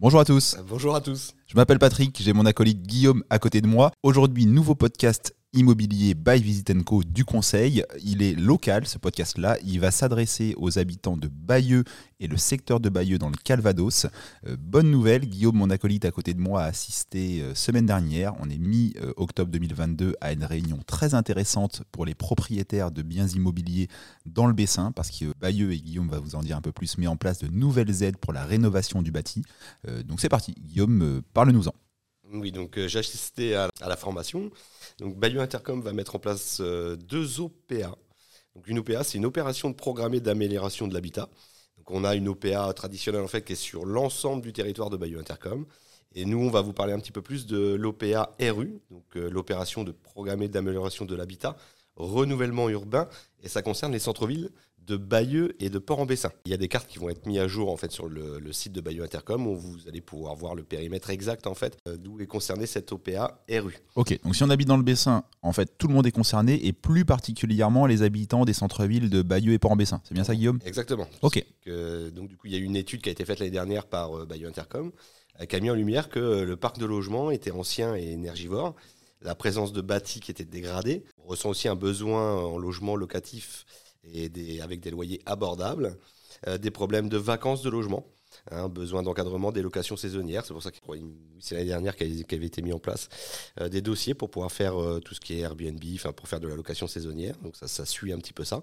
Bonjour à tous. Bonjour à tous. Je m'appelle Patrick, j'ai mon acolyte Guillaume à côté de moi. Aujourd'hui, nouveau podcast immobilier by Visit Co du Conseil. Il est local, ce podcast-là. Il va s'adresser aux habitants de Bayeux et le secteur de Bayeux dans le Calvados. Euh, bonne nouvelle, Guillaume, mon acolyte à côté de moi, a assisté euh, semaine dernière. On est mi-octobre 2022 à une réunion très intéressante pour les propriétaires de biens immobiliers dans le Bessin, parce que Bayeux et Guillaume va vous en dire un peu plus, met en place de nouvelles aides pour la rénovation du bâti. Euh, donc c'est parti, Guillaume, parle-nous-en. Oui, donc j'ai assisté à, la formation. Donc Bayeux Intercom va mettre en place deux OPA. Une OPA, c'est une opération programmée d'amélioration de l'habitat. Donc on a une OPA traditionnelle en fait qui est sur l'ensemble du territoire de Bayeux Intercom. Et nous, on va vous parler un petit peu plus de l'OPA RU, donc euh, l'opération de programmée d'amélioration de l'habitat, renouvellement urbain, et ça concerne les centres-villes de Bayeux et de Port-en-Bessin. Il y a des cartes qui vont être mises à jour en fait sur le, site de Bayeux Intercom où vous allez pouvoir voir le périmètre exact en fait euh, d'où est concerné cette OPA RU. Ok, donc si on habite dans le Bessin, en fait tout le monde est concerné et plus particulièrement les habitants des centres-villes de Bayeux et Port-en-Bessin. C'est bien ça Guillaume? Exactement. Ok. donc du coup il y a eu une étude qui a été faite l'année dernière par euh, Bayeux Intercom euh, qui a mis en lumière que le parc de logement était ancien et énergivore la présence de bâtis qui étaient dégradés. On ressent aussi un besoin en logement locatif et avec des loyers abordables, euh, des problèmes de vacances de logement. Hein, besoin d'encadrement des locations saisonnières. C'est pour ça que c'est l'année dernière qu'avait été mis en place euh, des dossiers pour pouvoir faire euh, tout ce qui est Airbnb, pour faire de la location saisonnière. Donc ça suit un petit peu ça.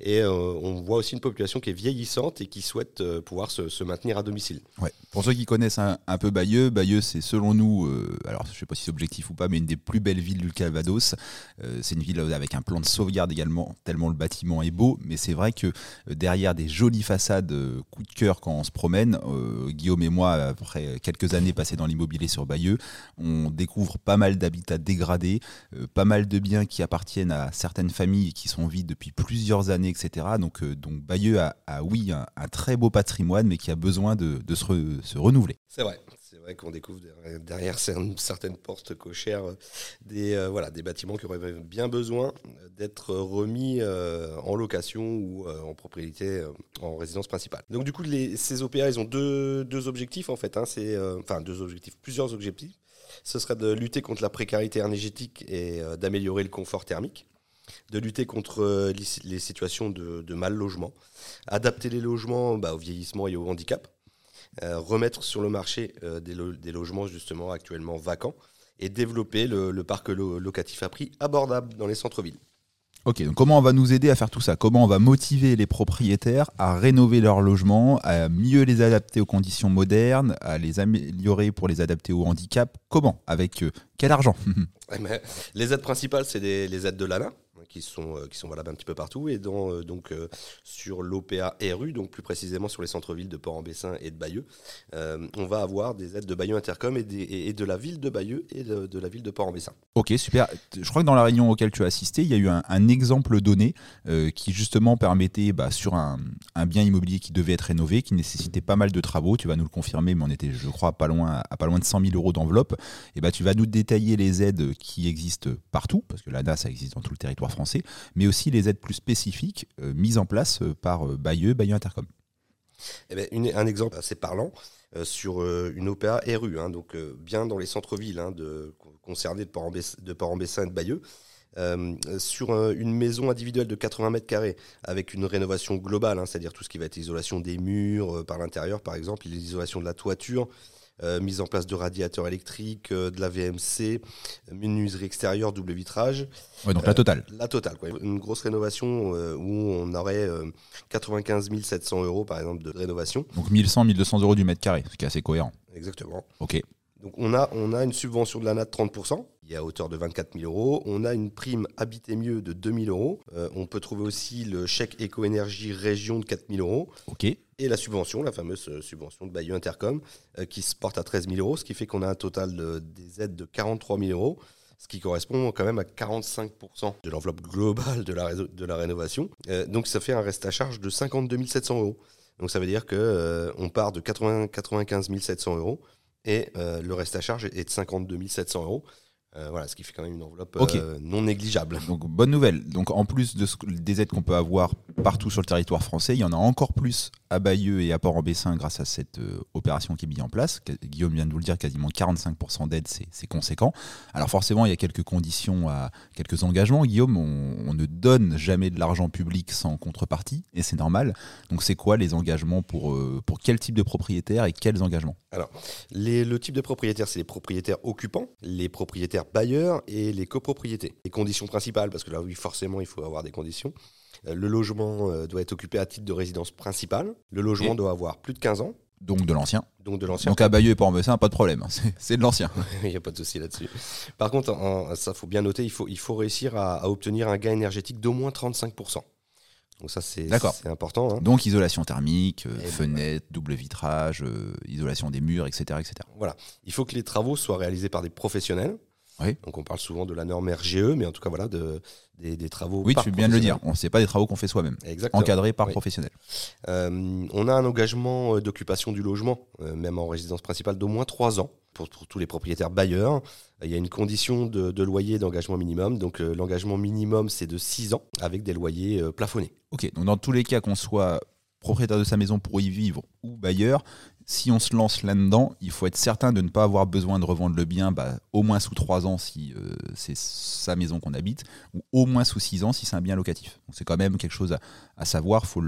Et euh, on voit aussi une population qui est vieillissante et qui souhaite euh, pouvoir se, maintenir à domicile. Ouais. Pour ceux qui connaissent un, peu Bayeux, Bayeux c'est selon nous, euh, alors je ne sais pas si c'est objectif ou pas, mais une des plus belles villes du Calvados. c'est une ville avec un plan de sauvegarde également, tellement le bâtiment est beau. Mais c'est vrai que derrière des jolies façades, coup de cœur quand on se promène, Guillaume et moi, après quelques années passées dans l'immobilier sur Bayeux, on découvre pas mal d'habitats dégradés, pas mal de biens qui appartiennent à certaines familles qui sont vides depuis plusieurs années, etc. Donc, euh, donc Bayeux a, oui un, très beau patrimoine, mais qui a besoin de, se, renouveler. C'est vrai. C'est vrai qu'on découvre derrière certaines portes cochères euh, des, euh, voilà, des bâtiments qui auraient bien besoin d'être remis en location ou en propriété en résidence principale. Donc du coup, les, ces OPA, ils ont deux, deux objectifs en fait. Hein, c'est, enfin, deux objectifs, plusieurs objectifs. Ce serait de lutter contre la précarité énergétique et d'améliorer le confort thermique de lutter contre euh, les situations de, mal logement, adapter les logements bah, au vieillissement et au handicap, euh, remettre sur le marché euh, des, logements justement actuellement vacants et développer le, parc locatif à prix abordable dans les centres-villes. Ok, donc comment on va nous aider à faire tout ça? Comment on va motiver les propriétaires à rénover leurs logements, à mieux les adapter aux conditions modernes, à les améliorer pour les adapter au handicap? Comment? Avec quel argent? Les aides principales, c'est les aides de l'ANA, qui sont, euh, qui sont valables un petit peu partout. Et dans, euh, donc, euh, sur l'OPA RU, donc plus précisément sur les centres-villes de Port-en-Bessin et de Bayeux, on va avoir des aides de Bayeux Intercom et, et, de la ville de Bayeux et de, la ville de Port-en-Bessin. Ok, super. Je crois que dans la réunion auquel tu as assisté, il y a eu un, exemple donné qui justement permettait, bah, sur un, un, bien immobilier qui devait être rénové, qui nécessitait pas mal de travaux, tu vas nous le confirmer, mais on était, je crois, pas loin, à pas loin de 100 000 euros d'enveloppe, et bah, tu vas nous détailler les aides qui existent partout, parce que l'ANA, ça existe dans tout le territoire français, mais aussi les aides plus spécifiques euh, mises en place euh, par euh, Bayeux, Bayeux Intercom. Eh ben, un exemple assez parlant sur une OPA RU, hein, donc bien dans les centres-villes hein, concernés de Port-en-Bessin et de Bayeux. sur une maison individuelle de 80 mètres carrés avec une rénovation globale, hein, c'est-à-dire tout ce qui va être isolation des murs par l'intérieur par exemple, l'isolation de la toiture, mise en place de radiateurs électriques, euh, de la VMC, menuiserie extérieure, double vitrage. Ouais, donc la totale. Euh, la totale, quoi. Une grosse rénovation où on aurait 95 700 euros, par exemple, de rénovation. Donc 1100, 1200 euros du mètre carré, ce qui est assez cohérent. Exactement. Ok. Donc on a, on a une subvention de l'ANA de 30%, qui est à hauteur de 24 000 euros. On a une prime Habiter mieux de 2 000 euros. on peut trouver aussi le chèque éco-énergie région de 4 000 euros. Ok et la subvention, la fameuse euh, subvention de Bayeux Intercom, euh, qui se porte à 13 000 euros, ce qui fait qu'on a un total de, des aides de 43 000 euros ce qui correspond quand même à 45% de l'enveloppe globale de la, de la rénovation. Euh, donc ça fait un reste à charge de 52 700 euros. Donc ça veut dire qu'on on part de 80, 95 700 euros et le reste à charge est de 52 700 euros. Euh, voilà, ce qui fait quand même une enveloppe euh, non négligeable. Donc bonne nouvelle. Donc en plus de des aides qu'on peut avoir partout sur le territoire français, il y en a encore plus à Bayeux et à Port-en-Bessin grâce à cette opération qui est mise en place. Guillaume vient de vous le dire, quasiment 45% d'aide, c'est conséquent. Alors forcément, il y a quelques conditions, quelques engagements. Guillaume, on, ne donne jamais de l'argent public sans contrepartie, et c'est normal. Donc c'est quoi les engagements pour, pour quel type de propriétaire et quels engagements? Alors, le type de propriétaire, c'est les propriétaires occupants, les propriétaires bailleurs et les copropriétés. Les conditions principales, parce que là, oui, forcément, il faut avoir des conditions. Euh, le logement euh, doit être occupé à titre de résidence principale. Le logement doit avoir plus de 15 ans. Donc de l'ancien. Donc de l'ancien. Donc à Bayeux et Port-en-Bessin, pas de problème. C'est de l'ancien. il n'y a pas de souci là-dessus. Par contre, ça faut bien noter, il faut, il faut réussir à, obtenir un gain énergétique d'au moins 35%. Donc ça, c'est important. Hein. Donc isolation thermique, euh, fenêtre, double vitrage, isolation des murs, etc., etc. Voilà. Il faut que les travaux soient réalisés par des professionnels. Donc on parle souvent de la norme RGE, mais en tout cas voilà de, des, travaux. Oui, tu viens de le dire. On sait pas des travaux qu'on fait soi-même. Encadrés par professionnels. Euh, on a un engagement euh, d'occupation du logement, euh, même en résidence principale, d'au moins trois ans pour, tous les propriétaires bailleurs. Il y a une condition de, loyer d'engagement minimum. Donc l'engagement minimum c'est de six ans avec des loyers plafonnés. Ok. Donc dans tous les cas qu'on soit propriétaire de sa maison pour y vivre ou bailleur, si on se lance là-dedans, il faut être certain de ne pas avoir besoin de revendre le bien bah, au moins sous 3 ans si euh, c'est sa maison qu'on habite, ou au moins sous 6 ans si c'est un bien locatif. C'est quand même quelque chose à, savoir, il faut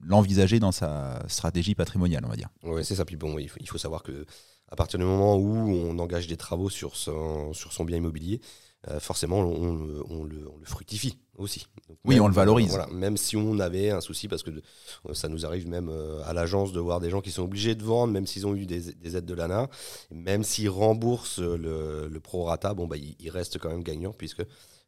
l'envisager dans sa stratégie patrimoniale, on va dire. Oui, c'est ça. Puis bon, il faut, savoir que à partir du moment où on engage des travaux sur son, sur son bien immobilier, euh, forcément on, le, fructifie aussi. oui, on le valorise. même si on avait un souci, parce que ça nous arrive même euh, à l'agence de voir des gens qui sont obligés de vendre, même s'ils ont eu des, aides de l'ANA, même s'ils remboursent le, le prorata, bon, bah, ils, restent quand même gagnants puisque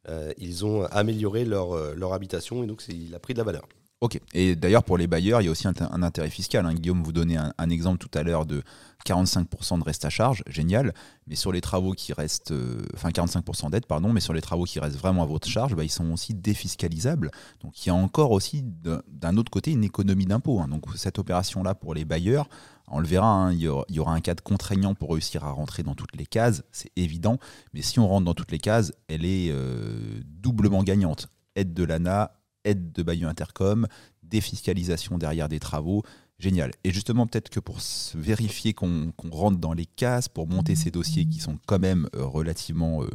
euh, ils ont amélioré leur, leur habitation et donc il a pris de la valeur. Ok. Et d'ailleurs, pour les bailleurs, il y a aussi un, intérêt fiscal. Hein. Guillaume vous donnait un, exemple tout à l'heure de 45% de reste à charge, génial. Mais sur les travaux qui restent, euh, enfin 45% d'aide, pardon, mais sur les travaux qui restent vraiment à votre charge, bah, ils sont aussi défiscalisables. Donc il y a encore aussi d'un autre côté une économie d'impôt. Hein. Donc cette opération-là pour les bailleurs, on le verra, hein, il, y aura, un cadre contraignant pour réussir à rentrer dans toutes les cases, c'est évident. Mais si on rentre dans toutes les cases, elle est euh, doublement gagnante. Aide de l'ANA, aide de Bayeux Intercom, défiscalisation derrière des travaux. Génial. Et justement, peut-être que pour vérifier qu'on rentre dans les cases, pour monter ces dossiers qui sont quand même euh, relativement euh,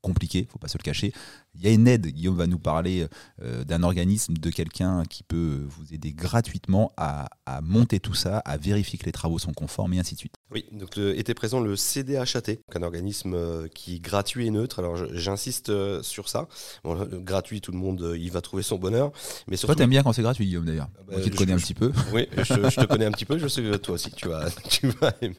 compliqué, faut pas se le cacher. Il y a une aide, Guillaume va nous parler euh, d'un organisme, de quelqu'un qui peut vous aider gratuitement à, monter tout ça, à vérifier que les travaux sont conformes et ainsi de suite. Oui, donc était présent le CDHAT, un organisme euh, qui est gratuit et neutre. Alors j'insiste euh, sur ça. gratuit, tout le monde y va trouver son bonheur. Mais surtout... Toi, t'aimes bien quand c'est gratuit, Guillaume d'ailleurs. Ah bah, tu te connais un petit peu. Oui, je, te connais un petit peu. Je sais que toi aussi, tu vas, tu vas aimer.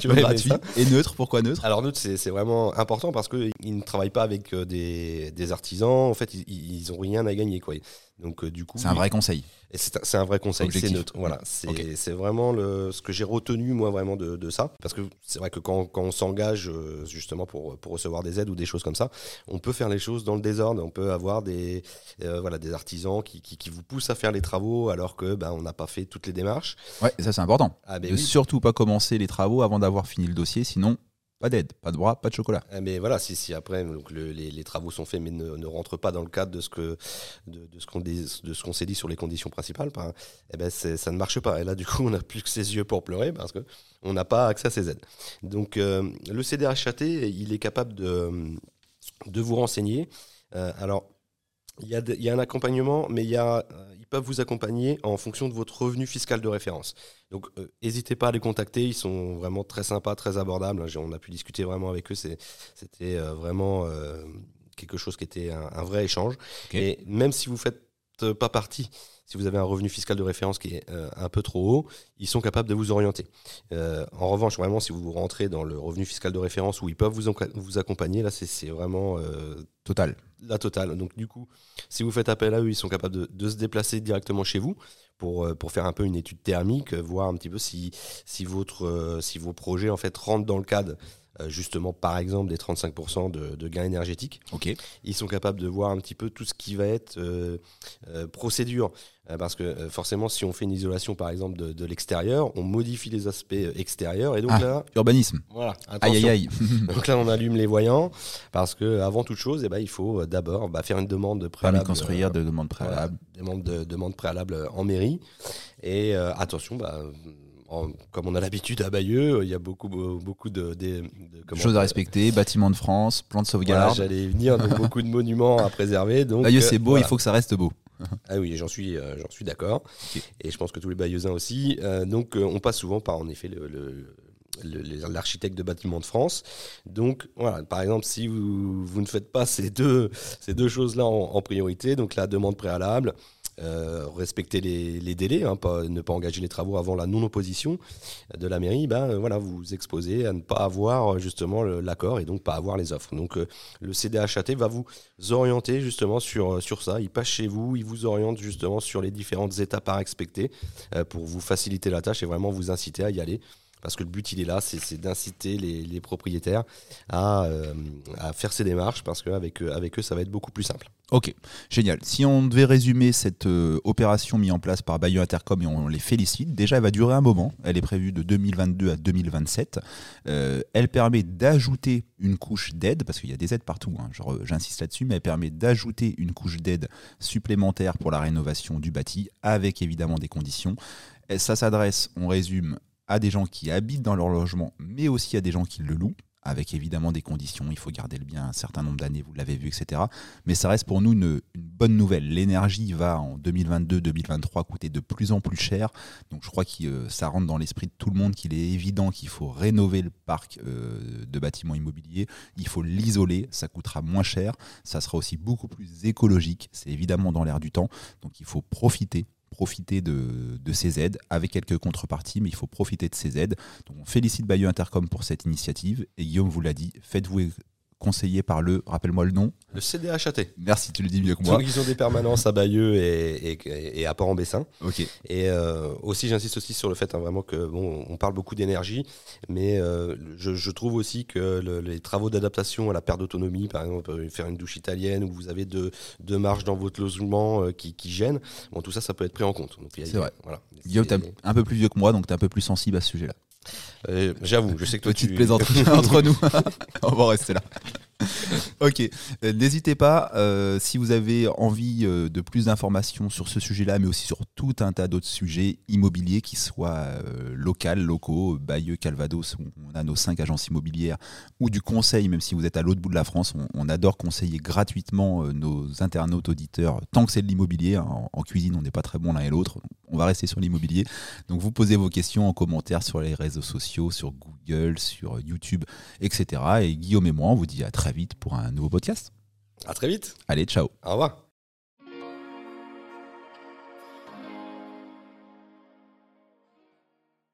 Tu vas gratuit et neutre. Pourquoi neutre? Alors neutre, c'est vraiment important parce qu'ils ne travaillent pas avec des, des artisans. En fait, ils, n'ont rien à gagner, quoi. Donc, euh, du coup, c'est un vrai conseil. C'est un vrai conseil, c'est neutre. Voilà, c'est vraiment le, ce que j'ai retenu moi vraiment de, de ça, parce que c'est vrai que quand, quand on s'engage euh, justement pour, pour recevoir des aides ou des choses comme ça, on peut faire les choses dans le désordre. On peut avoir des euh, voilà des artisans qui, qui, qui, vous poussent à faire les travaux alors que ben, on n'a pas fait toutes les démarches. Ouais, ça c'est important. Ah, ben surtout pas commencer les travaux avant d'avoir fini le dossier, sinon pas d'aide, pas de bras, pas de chocolat. Mais voilà, si, après les, travaux sont faits mais ne, ne, rentrent pas dans le cadre de ce que de, de ce qu'on s'est dit sur les conditions principales, ben, eh ben ça ne marche pas. Et là du coup on n'a plus que ses yeux pour pleurer parce que on n'a pas accès à ces aides. Donc euh, le CDHAT il est capable de de vous renseigner. Euh, alors il y, a un accompagnement, mais il y a, euh, peuvent vous accompagner en fonction de votre revenu fiscal de référence. Donc, euh, n'hésitez pas à les contacter. Ils sont vraiment très sympas, très abordables. On a pu discuter vraiment avec eux. C'était euh, vraiment quelque chose qui était un, vrai échange. Et même si vous faites pas partie, si vous avez un revenu fiscal de référence qui est un peu trop haut, ils sont capables de vous orienter. en revanche, vraiment, si vous rentrez dans le revenu fiscal de référence où ils peuvent vous, vous accompagner, là, c'est vraiment total la totale. Donc du coup, si vous faites appel à eux, ils sont capables de, se déplacer directement chez vous pour, euh, pour faire un peu une étude thermique, voir un petit peu si, si, votre, euh, si vos projets en fait rentrent dans le cadre euh, justement par exemple des 35% de, de, gains énergétiques. Ils sont capables de voir un petit peu tout ce qui va être procédure. Parce que forcément, si on fait une isolation par exemple de, de l'extérieur, on modifie les aspects extérieurs et donc Ah, là, urbanisme. voilà, Aïe attention. aïe aïe. Donc là, on allume les voyants parce que avant toute chose, eh ben, il faut d'abord bah, faire une demande Permis préalable. de construire, de demande Voilà, préalable. demande, de, demande préalable en mairie. Et euh, attention, bah, en- comme on a l'habitude à Bayeux, il y a beaucoup, beaucoup de, de- de- comment- Choses à respecter, bâtiment de France, plan de Voilà, sauvegarde. j'allais venir, donc beaucoup de monuments à préserver. Donc, Bayeux, euh, c'est beau, voilà. il faut que ça reste beau. Ah oui, j'en suis, euh, j'en suis d'accord. Et je pense que tous les Bayeuxins aussi. Euh, donc, euh, on passe souvent par, en effet, le- le- l'architecte de bâtiments de France. Donc, voilà, par exemple, si vous, vous ne faites pas ces deux, ces deux choses-là en, en priorité, donc la demande préalable, euh, respecter les, délais, hein, ne pas engager les travaux avant la non-opposition de la mairie, ben, euh, voilà, vous vous exposez à ne pas avoir euh, justement l'accord et donc pas avoir les offres. Donc, le CDHAT va vous orienter justement sur, sur ça. Il passe chez vous, il vous oriente justement sur les différentes étapes à respecter pour vous faciliter la tâche et vraiment vous inciter à y aller. Parce que le but, il est là, c'est d'inciter les, propriétaires à, euh, à faire ces démarches parce qu'avec eux, avec eux, ça va être beaucoup plus simple. Ok, génial. Si on devait résumer cette euh, opération mise en place par Bayeux Intercom et on les félicite, déjà elle va durer un moment. Elle est prévue de 2022 à 2027. Euh, elle permet d'ajouter une couche d'aide, parce qu'il y a des aides partout, hein, euh, j'insiste là-dessus, mais elle permet d'ajouter une couche d'aide supplémentaire pour la rénovation du bâti, avec évidemment des conditions. Ça s'adresse, on résume, à des gens qui habitent dans leur logement, mais aussi à des gens qui le louent avec évidemment des conditions, il faut garder le bien un certain nombre d'années, vous l'avez vu, etc. Mais ça reste pour nous une, bonne nouvelle. L'énergie va en 2022-2023 coûter de plus en plus cher. Donc je crois que euh, ça rentre dans l'esprit de tout le monde qu'il est évident qu'il faut rénover le parc euh, de bâtiments immobiliers. Il faut l'isoler, ça coûtera moins cher. Ça sera aussi beaucoup plus écologique. C'est évidemment dans l'air du temps. Donc il faut profiter profiter de, ces aides avec quelques contreparties, mais il faut profiter de ces aides. Donc on félicite Bayeux Intercom pour cette initiative et Guillaume vous l'a dit, faites-vous conseiller par le, rappelle-moi le nom. Le CDHAT. Merci, tu le dis mieux que moi. Donc, ils ont des permanences à Bayeux et, et, et à Port-en-Bessin. Ok. Et euh, aussi, j'insiste aussi sur le fait hein, vraiment que bon, on parle beaucoup d'énergie, mais euh, je, je trouve aussi que le- les travaux d'adaptation à la perte d'autonomie, par exemple, euh, faire une douche italienne où vous avez deux, deux marches dans votre logement euh, qui, qui gênent, bon, tout ça, ça peut être pris en compte. C'est vrai. Voilà. Guillaume, t'es un peu plus vieux que moi, donc t'es un peu plus sensible à ce sujet-là. Euh, J'avoue, je sais que toi, Petite tu plaisanterie entre nous. On va rester là. ok. Euh, N'hésitez pas, euh, si vous avez envie euh, de plus d'informations sur ce sujet-là, mais aussi sur tout un tas d'autres sujets immobiliers qui soient euh, locaux, locaux, Bayeux, Calvados, où on a nos cinq agences immobilières, ou du conseil, même si vous êtes à l'autre bout de la France, on, on adore conseiller gratuitement nos internautes auditeurs, tant que c'est de l'immobilier. hein. en, en cuisine, on n'est pas très bon l'un et l'autre. On va rester sur l'immobilier. Donc vous posez vos questions en commentaire sur les réseaux sociaux, sur Google, sur YouTube, etc. Et Guillaume et moi, on vous dit à très vite pour un nouveau podcast. À très vite. Allez, ciao Au revoir.